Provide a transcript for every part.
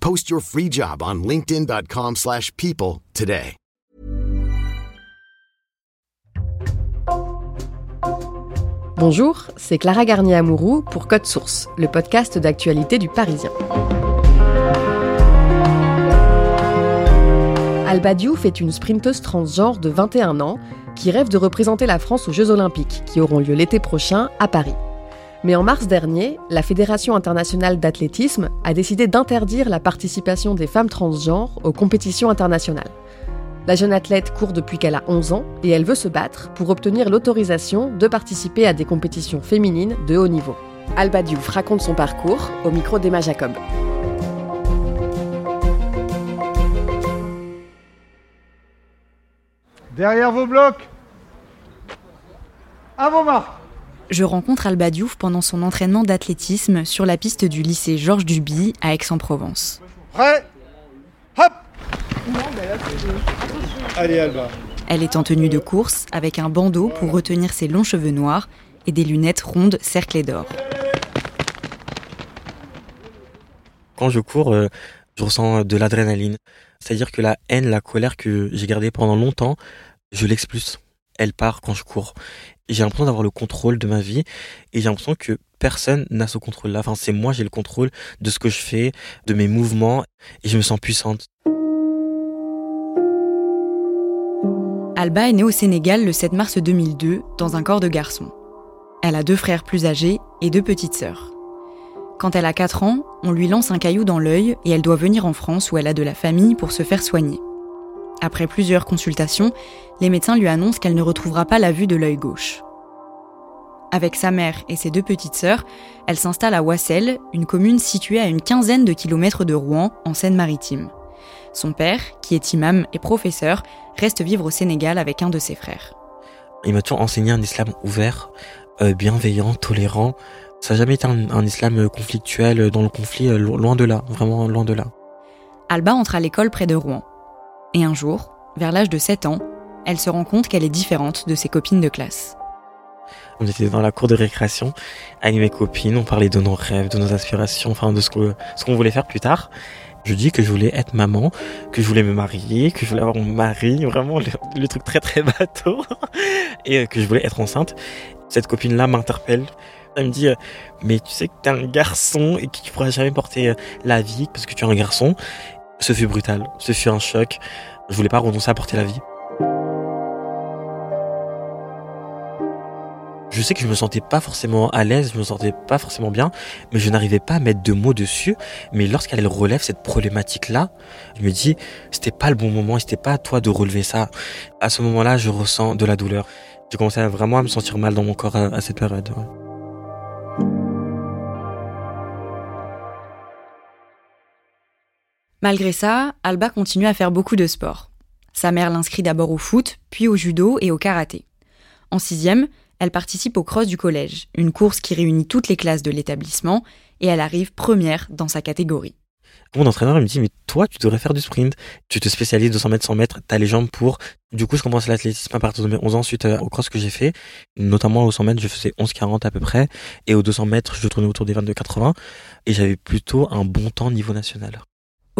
Post your free job on linkedin.com/people slash people today. Bonjour, c'est Clara Garnier-Amouroux pour Code Source, le podcast d'actualité du Parisien. Alba Diouf est une sprinteuse transgenre de 21 ans qui rêve de représenter la France aux Jeux Olympiques qui auront lieu l'été prochain à Paris. Mais en mars dernier, la Fédération internationale d'athlétisme a décidé d'interdire la participation des femmes transgenres aux compétitions internationales. La jeune athlète court depuis qu'elle a 11 ans et elle veut se battre pour obtenir l'autorisation de participer à des compétitions féminines de haut niveau. Alba Diouf raconte son parcours au micro d'Emma Jacob. Derrière vos blocs À vos marques Je rencontre Alba Diouf pendant son entraînement d'athlétisme sur la piste du lycée Georges Duby à Aix-en-Provence. Prêt? Hop Allez Alba. Elle est en tenue de course avec un bandeau pour retenir ses longs cheveux noirs et des lunettes rondes cerclées d'or. Quand je cours, euh, je ressens de l'adrénaline. C'est-à-dire que la haine, la colère que j'ai gardée pendant longtemps, je l'expulse. Elle part quand je cours. J'ai l'impression d'avoir le contrôle de ma vie et j'ai l'impression que personne n'a ce contrôle-là. Enfin, c'est moi, j'ai le contrôle de ce que je fais, de mes mouvements et je me sens puissante. Alba est née au Sénégal le 7 mars 2002 dans un corps de garçon. Elle a deux frères plus âgés et deux petites sœurs. Quand elle a 4 ans, on lui lance un caillou dans l'œil et elle doit venir en France où elle a de la famille pour se faire soigner. Après plusieurs consultations, les médecins lui annoncent qu'elle ne retrouvera pas la vue de l'œil gauche. Avec sa mère et ses deux petites sœurs, elle s'installe à Wassel, une commune située à une quinzaine de kilomètres de Rouen, en Seine-Maritime. Son père, qui est imam et professeur, reste vivre au Sénégal avec un de ses frères. Il m'a toujours enseigné un islam ouvert, euh, bienveillant, tolérant. Ça n'a jamais été un, un islam conflictuel, dans le conflit, euh, lo- loin de là, vraiment loin de là. Alba entre à l'école près de Rouen. Et un jour, vers l'âge de 7 ans, elle se rend compte qu'elle est différente de ses copines de classe. On était dans la cour de récréation avec mes copines, on parlait de nos rêves, de nos aspirations, enfin de ce qu'on voulait faire plus tard. Je dis que je voulais être maman, que je voulais me marier, que je voulais avoir mon mari, vraiment le, truc très très bateau, et que je voulais être enceinte. Cette copine-là m'interpelle. Elle me dit euh, mais tu sais que t'es un garçon et que tu pourras jamais porter euh, la vie parce que tu es un garçon. Ce fut brutal, ce fut un choc. Je voulais pas renoncer à porter la vie. Je sais que je me sentais pas forcément à l'aise, je me sentais pas forcément bien, mais je n'arrivais pas à mettre de mots dessus. Mais lorsqu'elle relève cette problématique-là, je me dis, c'était pas le bon moment, c'était pas à toi de relever ça. À ce moment-là, je ressens de la douleur. J'ai commencé vraiment à me sentir mal dans mon corps à, cette période. Malgré ça, Alba continue à faire beaucoup de sport. Sa mère l'inscrit d'abord au foot, puis au judo et au karaté. En sixième, elle participe au cross du collège, une course qui réunit toutes les classes de l'établissement, et elle arrive première dans sa catégorie. Mon entraîneur me dit mais toi tu devrais faire du sprint, tu te spécialises 200 mètres, 100 mètres, t'as les jambes pour. Du coup je commence l'athlétisme à partir de mes 11 ans suite euh, au cross que j'ai fait, notamment au 100 mètres je faisais 11,40 à peu près et aux 200 mètres je tournais autour des 22,80 et j'avais plutôt un bon temps niveau national.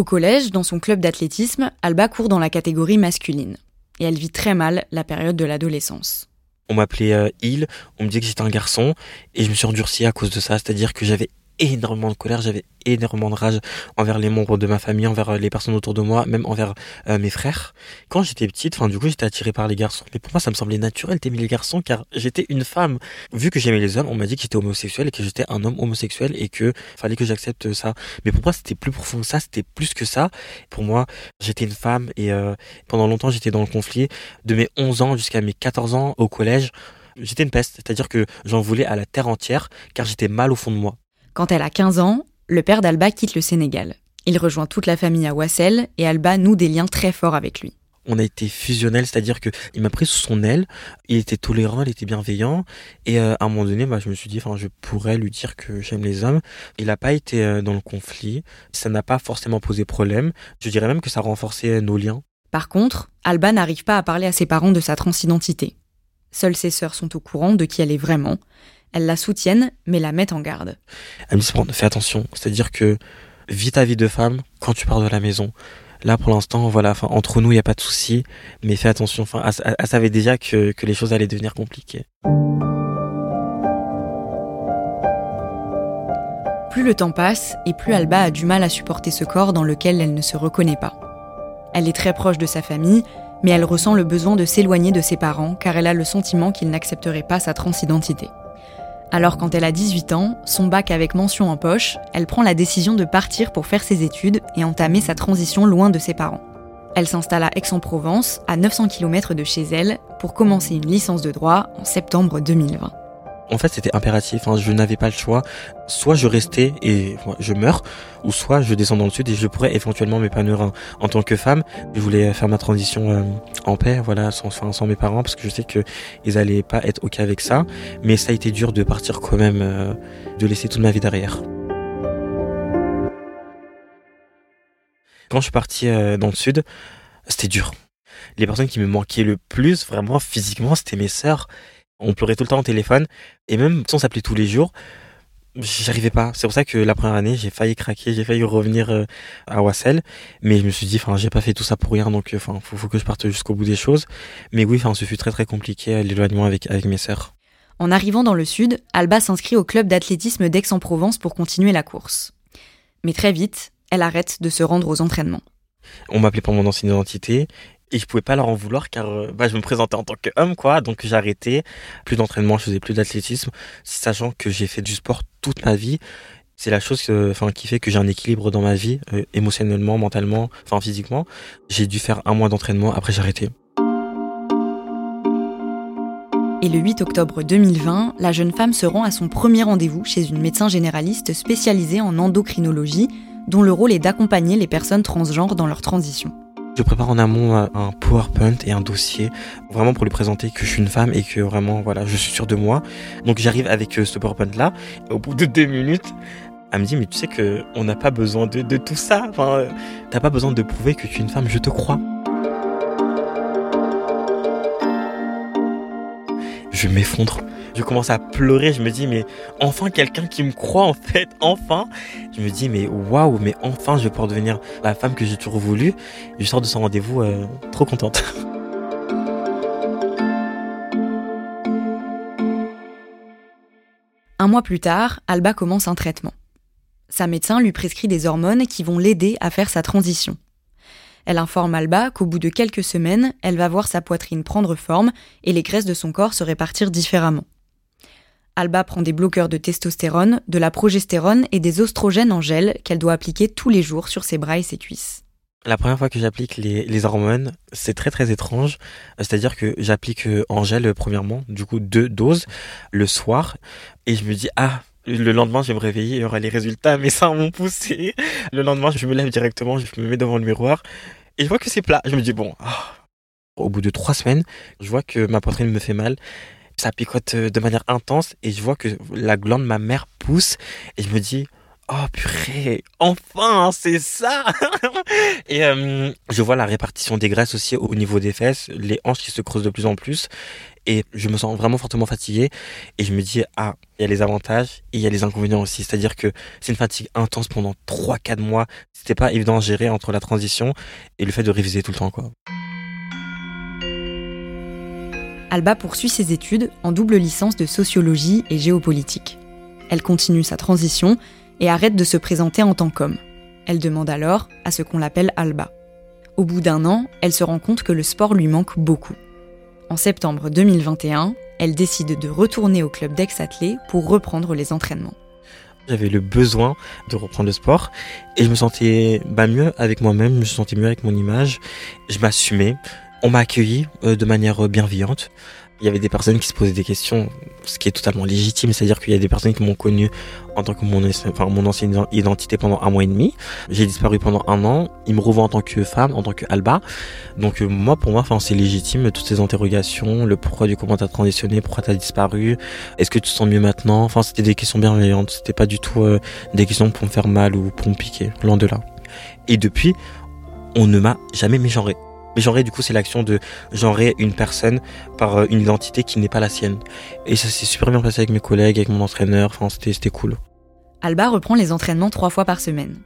Au collège, dans son club d'athlétisme, Alba court dans la catégorie masculine. Et elle vit très mal la période de l'adolescence. On m'appelait euh, Il, on me disait que j'étais un garçon et je me suis endurci à cause de ça, c'est-à-dire que j'avais énormément de colère, j'avais énormément de rage envers les membres de ma famille, envers euh, les personnes autour de moi, même envers euh, mes frères. Quand j'étais petite, enfin du coup j'étais attirée par les garçons. Mais pour moi ça me semblait naturel d'aimer les garçons car j'étais une femme. Vu que j'aimais les hommes, on m'a dit que j'étais homosexuel et que j'étais un homme homosexuel et que fallait que j'accepte ça. Mais pour moi c'était plus profond que ça, c'était plus que ça. Pour moi j'étais une femme et euh, pendant longtemps j'étais dans le conflit de mes 11 ans jusqu'à mes 14 ans au collège. J'étais une peste, c'est-à-dire que j'en voulais à la terre entière car j'étais mal au fond de moi. Quand elle a 15 ans, le père d'Alba quitte le Sénégal. Il rejoint toute la famille à Wassel et Alba noue des liens très forts avec lui. On a été fusionnels, c'est-à-dire que il m'a pris sous son aile, il était tolérant, il était bienveillant, et euh, à un moment donné, bah, je me suis dit, enfin, je pourrais lui dire que j'aime les hommes. Il n'a pas été euh, dans le conflit, ça n'a pas forcément posé problème. Je dirais même que ça renforçait nos liens. Par contre, Alba n'arrive pas à parler à ses parents de sa transidentité. Seules ses sœurs sont au courant de qui elle est vraiment. Elles la soutiennent, mais la mettent en garde. Elle me dit, fais attention, c'est-à-dire que vis ta vie de femme quand tu pars de la maison. Là, pour l'instant, voilà, enfin, entre nous, il n'y a pas de souci, mais fais attention. Enfin, elle, savait déjà que, que les choses allaient devenir compliquées. Plus le temps passe, et plus Alba a du mal à supporter ce corps dans lequel elle ne se reconnaît pas. Elle est très proche de sa famille, mais elle ressent le besoin de s'éloigner de ses parents car elle a le sentiment qu'ils n'accepteraient pas sa transidentité. Alors quand elle a 18 ans, son bac avec mention en poche, elle prend la décision de partir pour faire ses études et entamer sa transition loin de ses parents. Elle s'installe à Aix-en-Provence, à 900 km de chez elle, pour commencer une licence de droit en septembre 2020 en fait, c'était impératif. Hein. Je n'avais pas le choix. Soit je restais et je meurs, ou soit je descends dans le sud et je pourrais éventuellement m'épanouir en, tant que femme. Je voulais faire ma transition euh, en paix, voilà, sans, sans, mes parents, parce que je sais que ils allaient pas être ok avec ça. Mais ça a été dur de partir quand même, euh, de laisser toute ma vie derrière. Quand je suis parti euh, dans le sud, c'était dur. Les personnes qui me manquaient le plus, vraiment physiquement, c'était mes sœurs. On pleurait tout le temps au téléphone. Et même si on s'appelait tous les jours, j'arrivais pas. C'est pour ça que la première année, j'ai failli craquer, j'ai failli revenir euh, à Wassel. Mais je me suis dit, enfin, j'ai pas fait tout ça pour rien, donc, enfin, faut, que je parte jusqu'au bout des choses. Mais oui, enfin, ce fut très très compliqué, euh, l'éloignement avec, avec mes sœurs. En arrivant dans le sud, Alba s'inscrit au club d'athlétisme d'Aix-en-Provence pour continuer la course. Mais très vite, elle arrête de se rendre aux entraînements. On m'appelait pour mon ancienne identité et je pouvais pas leur en vouloir car euh, bah, je me présentais en tant qu'homme quoi. Donc j'ai arrêté plus d'entraînement je faisais plus d'athlétisme sachant que j'ai fait du sport toute ma vie. C'est la chose enfin qui fait que j'ai un équilibre dans ma vie euh, émotionnellement mentalement enfin physiquement. J'ai dû faire un mois d'entraînement après j'ai arrêté. Et le 8 octobre 2020, la jeune femme se rend à son premier rendez-vous chez une médecin généraliste spécialisée en endocrinologie, dont le rôle est d'accompagner les personnes transgenres dans leur transition. Je prépare en amont un PowerPoint et un dossier vraiment pour lui présenter que je suis une femme et que vraiment voilà je suis sûr de moi. Donc j'arrive avec euh, ce PowerPoint là. Au bout de deux minutes, elle me dit mais tu sais que on n'a pas besoin de, de, tout ça. Enfin, euh, t'as pas besoin de prouver que tu es une femme. Je te crois. Je m'effondre je commence à pleurer, je me dis mais enfin quelqu'un qui me croit en fait, enfin. Je me dis mais waouh, mais enfin je vais pouvoir devenir la femme que j'ai toujours voulu. Je sors de son rendez-vous euh, trop contente. Un mois plus tard, Alba commence un traitement. Sa médecin lui prescrit des hormones qui vont l'aider à faire sa transition. Elle informe Alba qu'au bout de quelques semaines, elle va voir sa poitrine prendre forme et les graisses de son corps se répartir différemment. Alba prend des bloqueurs de testostérone, de la progestérone et des oestrogènes en gel qu'elle doit appliquer tous les jours sur ses bras et ses cuisses. La première fois que j'applique les, hormones, c'est très très étrange. C'est-à-dire que j'applique euh, en gel euh, premièrement, du coup deux doses le soir, et je me dis ah le lendemain, je vais me réveiller, il y aura les résultats, mes seins m'ont poussé. Le lendemain, je me lève directement, je me mets devant le miroir et je vois que c'est plat. Je me dis bon. Ah. Au bout de trois semaines, je vois que ma poitrine me fait mal ça picote euh, de manière intense et je vois que la glande ma mère pousse et je me dis oh purée enfin c'est ça et euh, je vois la répartition des graisses aussi au niveau des fesses les hanches qui se creusent de plus en plus et je me sens vraiment fortement fatigué et je me dis ah il y a les avantages et il y a les inconvénients aussi c'est à dire que c'est une fatigue intense pendant 3-4 mois c'était pas évident à gérer entre la transition et le fait de réviser tout le temps quoi Alba poursuit ses études en double licence de sociologie et géopolitique. Elle continue sa transition et arrête de se présenter en tant qu'homme. Elle demande alors à ce qu'on l'appelle Alba. Au bout d'un an, elle se rend compte que le sport lui manque beaucoup. En septembre 2021, elle décide de retourner au club d'ex-athlée pour reprendre les entraînements. J'avais le besoin de reprendre le sport et je me sentais mieux avec moi-même, je me sentais mieux avec mon image, je m'assumais. On m'a accueilli euh, de manière bienveillante. Il y avait des personnes qui se posaient des questions, ce qui est totalement légitime, c'est-à-dire qu'il y a des personnes qui m'ont connu en tant que mon, enfin, mon ancienne identité pendant un mois et demi. J'ai disparu pendant un an. Ils me revoient en tant que femme, en tant que Alba. Donc euh, moi, pour moi, enfin, c'est légitime toutes ces interrogations, le pourquoi du comment t'as transitionné, pourquoi t'as disparu, est-ce que tu te sens mieux maintenant? Enfin, c'était des questions bienveillantes. C'était pas du tout euh, des questions pour me faire mal ou pour me piquer, loin de là. Et depuis, on ne m'a jamais mégenré. Mais genrer, du coup, c'est l'action de genrer une personne par euh, une identité qui n'est pas la sienne. Et ça s'est super bien passé avec mes collègues, avec mon entraîneur, enfin, c'était cool. Alba reprend les entraînements trois fois par semaine.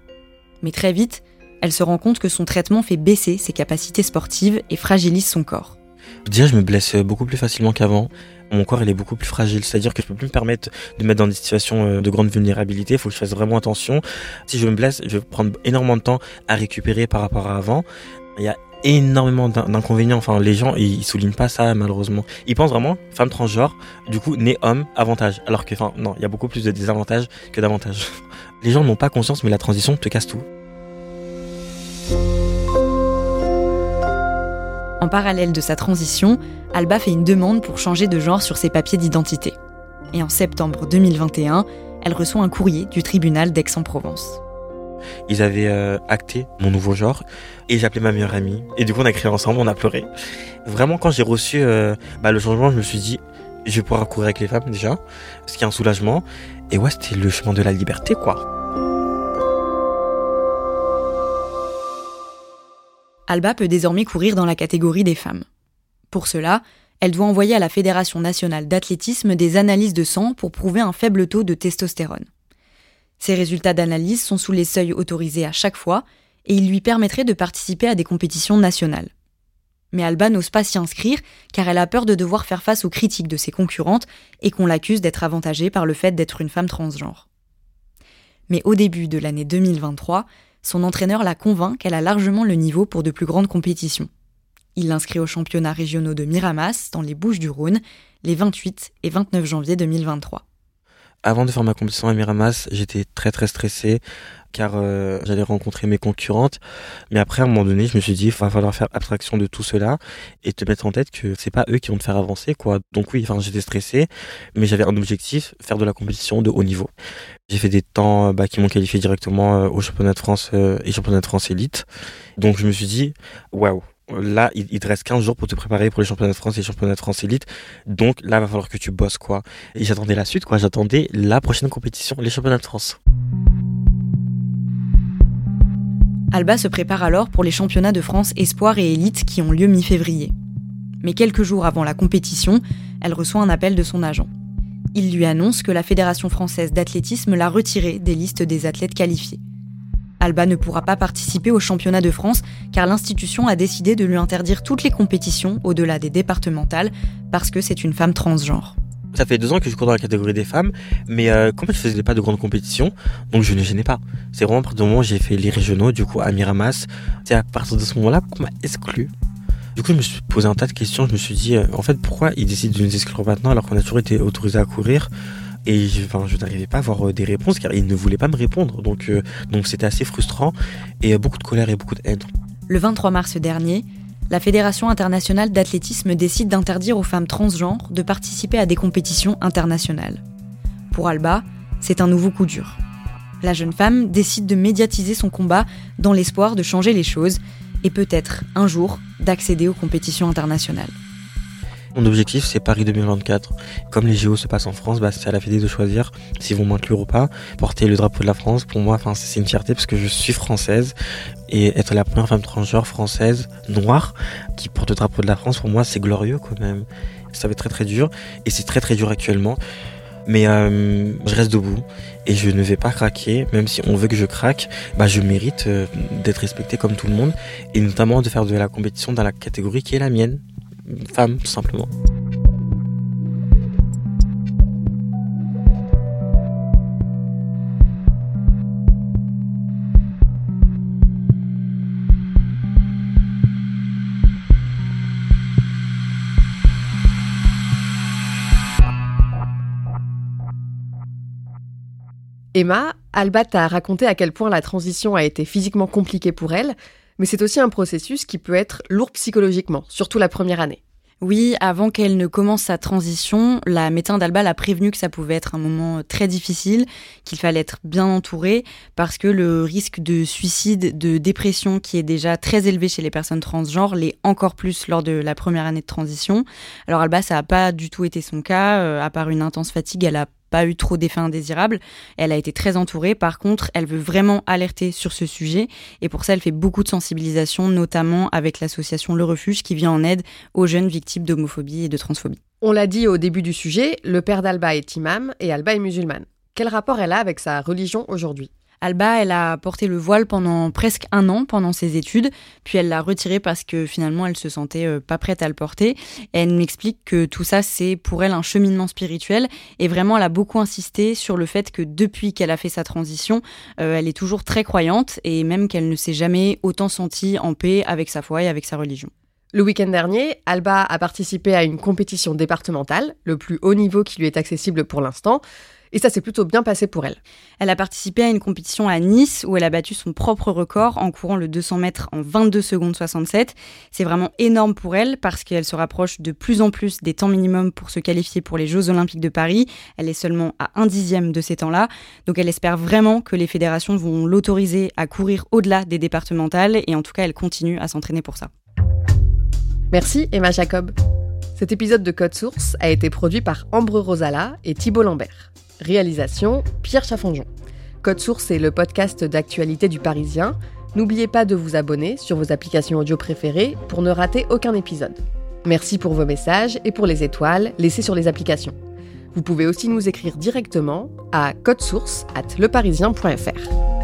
Mais très vite, elle se rend compte que son traitement fait baisser ses capacités sportives et fragilise son corps. Déjà, je me blesse beaucoup plus facilement qu'avant. Mon corps, il est beaucoup plus fragile. C'est-à-dire que je peux plus me permettre de me mettre dans des situations euh, de grande vulnérabilité. Il faut que je fasse vraiment attention. Si je me blesse, je vais prendre énormément de temps à récupérer par rapport à avant. Il y a énormément d'inconvénients. Enfin, les gens, ils, soulignent pas ça, malheureusement. Ils pensent vraiment, femme transgenre, du coup, né homme, avantage. Alors que, enfin, non, il y a beaucoup plus de désavantages que d'avantages. Les gens n'ont pas conscience, mais la transition te casse tout. En parallèle de sa transition, Alba fait une demande pour changer de genre sur ses papiers d'identité. Et en septembre 2021, elle reçoit un courrier du tribunal d'Aix-en-Provence. Ils avaient euh, acté mon nouveau genre et j'ai appelé ma meilleure amie. Et du coup, on a crié ensemble, on a pleuré. Vraiment, quand j'ai reçu euh, bah, le changement, je me suis dit, je vais pouvoir courir avec les femmes déjà, ce qui est un soulagement. Et ouais, c'était le chemin de la liberté, quoi. Alba peut désormais courir dans la catégorie des femmes. Pour cela, elle doit envoyer à la Fédération nationale d'athlétisme des analyses de sang pour prouver un faible taux de testostérone. Ces résultats d'analyse sont sous les seuils autorisés à chaque fois et ils lui permettraient de participer à des compétitions nationales. Mais Alba n'ose pas s'y inscrire car elle a peur de devoir faire face aux critiques de ses concurrentes et qu'on l'accuse d'être avantagée par le fait d'être une femme transgenre. Mais au début de l'année 2023, son entraîneur la convainc qu'elle a largement le niveau pour de plus grandes compétitions. Il l'inscrit aux championnats régionaux de Miramas, dans les Bouches du Rhône, les 28 et 29 janvier 2023 avant de faire ma compétition à Miramas, j'étais très très stressé car euh, j'allais rencontrer mes concurrentes. Mais après, à un moment donné, je me suis dit, il va falloir faire abstraction de tout cela et te mettre en tête que c'est pas eux qui vont te faire avancer, quoi. Donc oui, enfin, j'étais stressé, mais j'avais un objectif, faire de la compétition de haut niveau. J'ai fait des temps bah, qui m'ont qualifié directement euh, au championnat de France euh, et championnat de France élite. Donc je me suis dit, waouh, là, il, te reste 15 jours pour te préparer pour les championnats de France et les championnats de France élite. Donc là, il va falloir que tu bosses, quoi. Et j'attendais la suite, quoi. J'attendais la prochaine compétition, les championnats de France. Alba se prépare alors pour les championnats de France Espoir et Élite qui ont lieu mi-février. Mais quelques jours avant la compétition, elle reçoit un appel de son agent. Il lui annonce que la Fédération française d'athlétisme l'a retirée des listes des athlètes qualifiés. Alba ne pourra pas participer au championnat de France car l'institution a décidé de lui interdire toutes les compétitions au-delà des départementales parce que c'est une femme transgenre. Ça fait deux ans que je cours dans la catégorie des femmes, mais euh, comme je faisais pas de grandes compétitions, donc je ne gênais pas. C'est vraiment à partir du moment où j'ai fait les régionaux, du coup à Miramas, c'est à partir de ce moment-là qu'on m'a exclu. Du coup, je me suis posé un tas de questions. Je me suis dit, euh, en fait, pourquoi ils décident de nous exclure maintenant alors qu'on a toujours été autorisé à courir? Et je, n'arrivais pas à avoir euh, des réponses car il ne voulait pas me répondre. Donc, euh, donc c'était assez frustrant et beaucoup de colère et beaucoup de haine. Le 23 mars dernier, la Fédération internationale d'athlétisme décide d'interdire aux femmes transgenres de participer à des compétitions internationales. Pour Alba, c'est un nouveau coup dur. La jeune femme décide de médiatiser son combat dans l'espoir de changer les choses et peut-être un jour d'accéder aux compétitions internationales. Mon objectif, c'est Paris 2024. Comme les JO se passent en France, bah, c'est à la Fédé de choisir s'ils vont m'inclure ou pas. Porter le drapeau de la France, pour moi, c'est une fierté parce que je suis française et être la première femme transgenre française noire qui porte le drapeau de la France, pour moi, c'est glorieux quand même. Ça va être très très dur et c'est très très dur actuellement. Mais euh, je reste debout et je ne vais pas craquer, même si on veut que je craque, bah je mérite euh, d'être respecté comme tout le monde et notamment de faire de la compétition dans la catégorie qui est la mienne, femme tout simplement. Emma, Albat a raconté à quel point la transition a été physiquement compliquée pour elle, mais c'est aussi un processus qui peut être lourd psychologiquement, surtout la première année. Oui, avant qu'elle ne commence sa transition, la médecin d'Alba l'a prévenu que ça pouvait être un moment très difficile, qu'il fallait être bien entouré, parce que le risque de suicide, de dépression qui est déjà très élevé chez les personnes transgenres, l'est encore plus lors de la première année de transition. Alors Alba, ça n'a pas du tout été son cas, euh, à part une intense fatigue, elle a pas eu trop d'effets indésirables. Elle a été très entourée. Par contre, elle veut vraiment alerter sur ce sujet. Et pour ça, elle fait beaucoup de sensibilisation, notamment avec l'association Le Refuge qui vient en aide aux jeunes victimes d'homophobie et de transphobie. On l'a dit au début du sujet, le père d'Alba est imam et Alba est musulmane. Quel rapport elle a avec sa religion aujourd'hui? Alba, elle a porté le voile pendant presque un an pendant ses études, puis elle l'a retiré parce que finalement elle se sentait euh, pas prête à le porter. elle m'explique que tout ça c'est pour elle un cheminement spirituel et vraiment elle a beaucoup insisté sur le fait que depuis qu'elle a fait sa transition, euh, elle est toujours très croyante et même qu'elle ne s'est jamais autant sentie en paix avec sa foi et avec sa religion. Le week-end dernier, Alba a participé à une compétition départementale, le plus haut niveau qui lui est accessible pour l'instant. Et ça s'est plutôt bien passé pour elle. Elle a participé à une compétition à Nice où elle a battu son propre record en courant le 200 mètres en 22 secondes 67. C'est vraiment énorme pour elle parce qu'elle se rapproche de plus en plus des temps minimums pour se qualifier pour les Jeux Olympiques de Paris. Elle est seulement à un dixième de ces temps-là. Donc elle espère vraiment que les fédérations vont l'autoriser à courir au-delà des départementales et en tout cas elle continue à s'entraîner pour ça. Merci Emma Jacob. Cet épisode de Code Source a été produit par Ambre Rosala et Thibault Lambert. Réalisation Pierre Chaffonjon. Code Source est le podcast d'actualité du Parisien. N'oubliez pas de vous abonner sur vos applications audio préférées pour ne rater aucun épisode. Merci pour vos messages et pour les étoiles laissées sur les applications. Vous pouvez aussi nous écrire directement à codesource at leparisien.fr.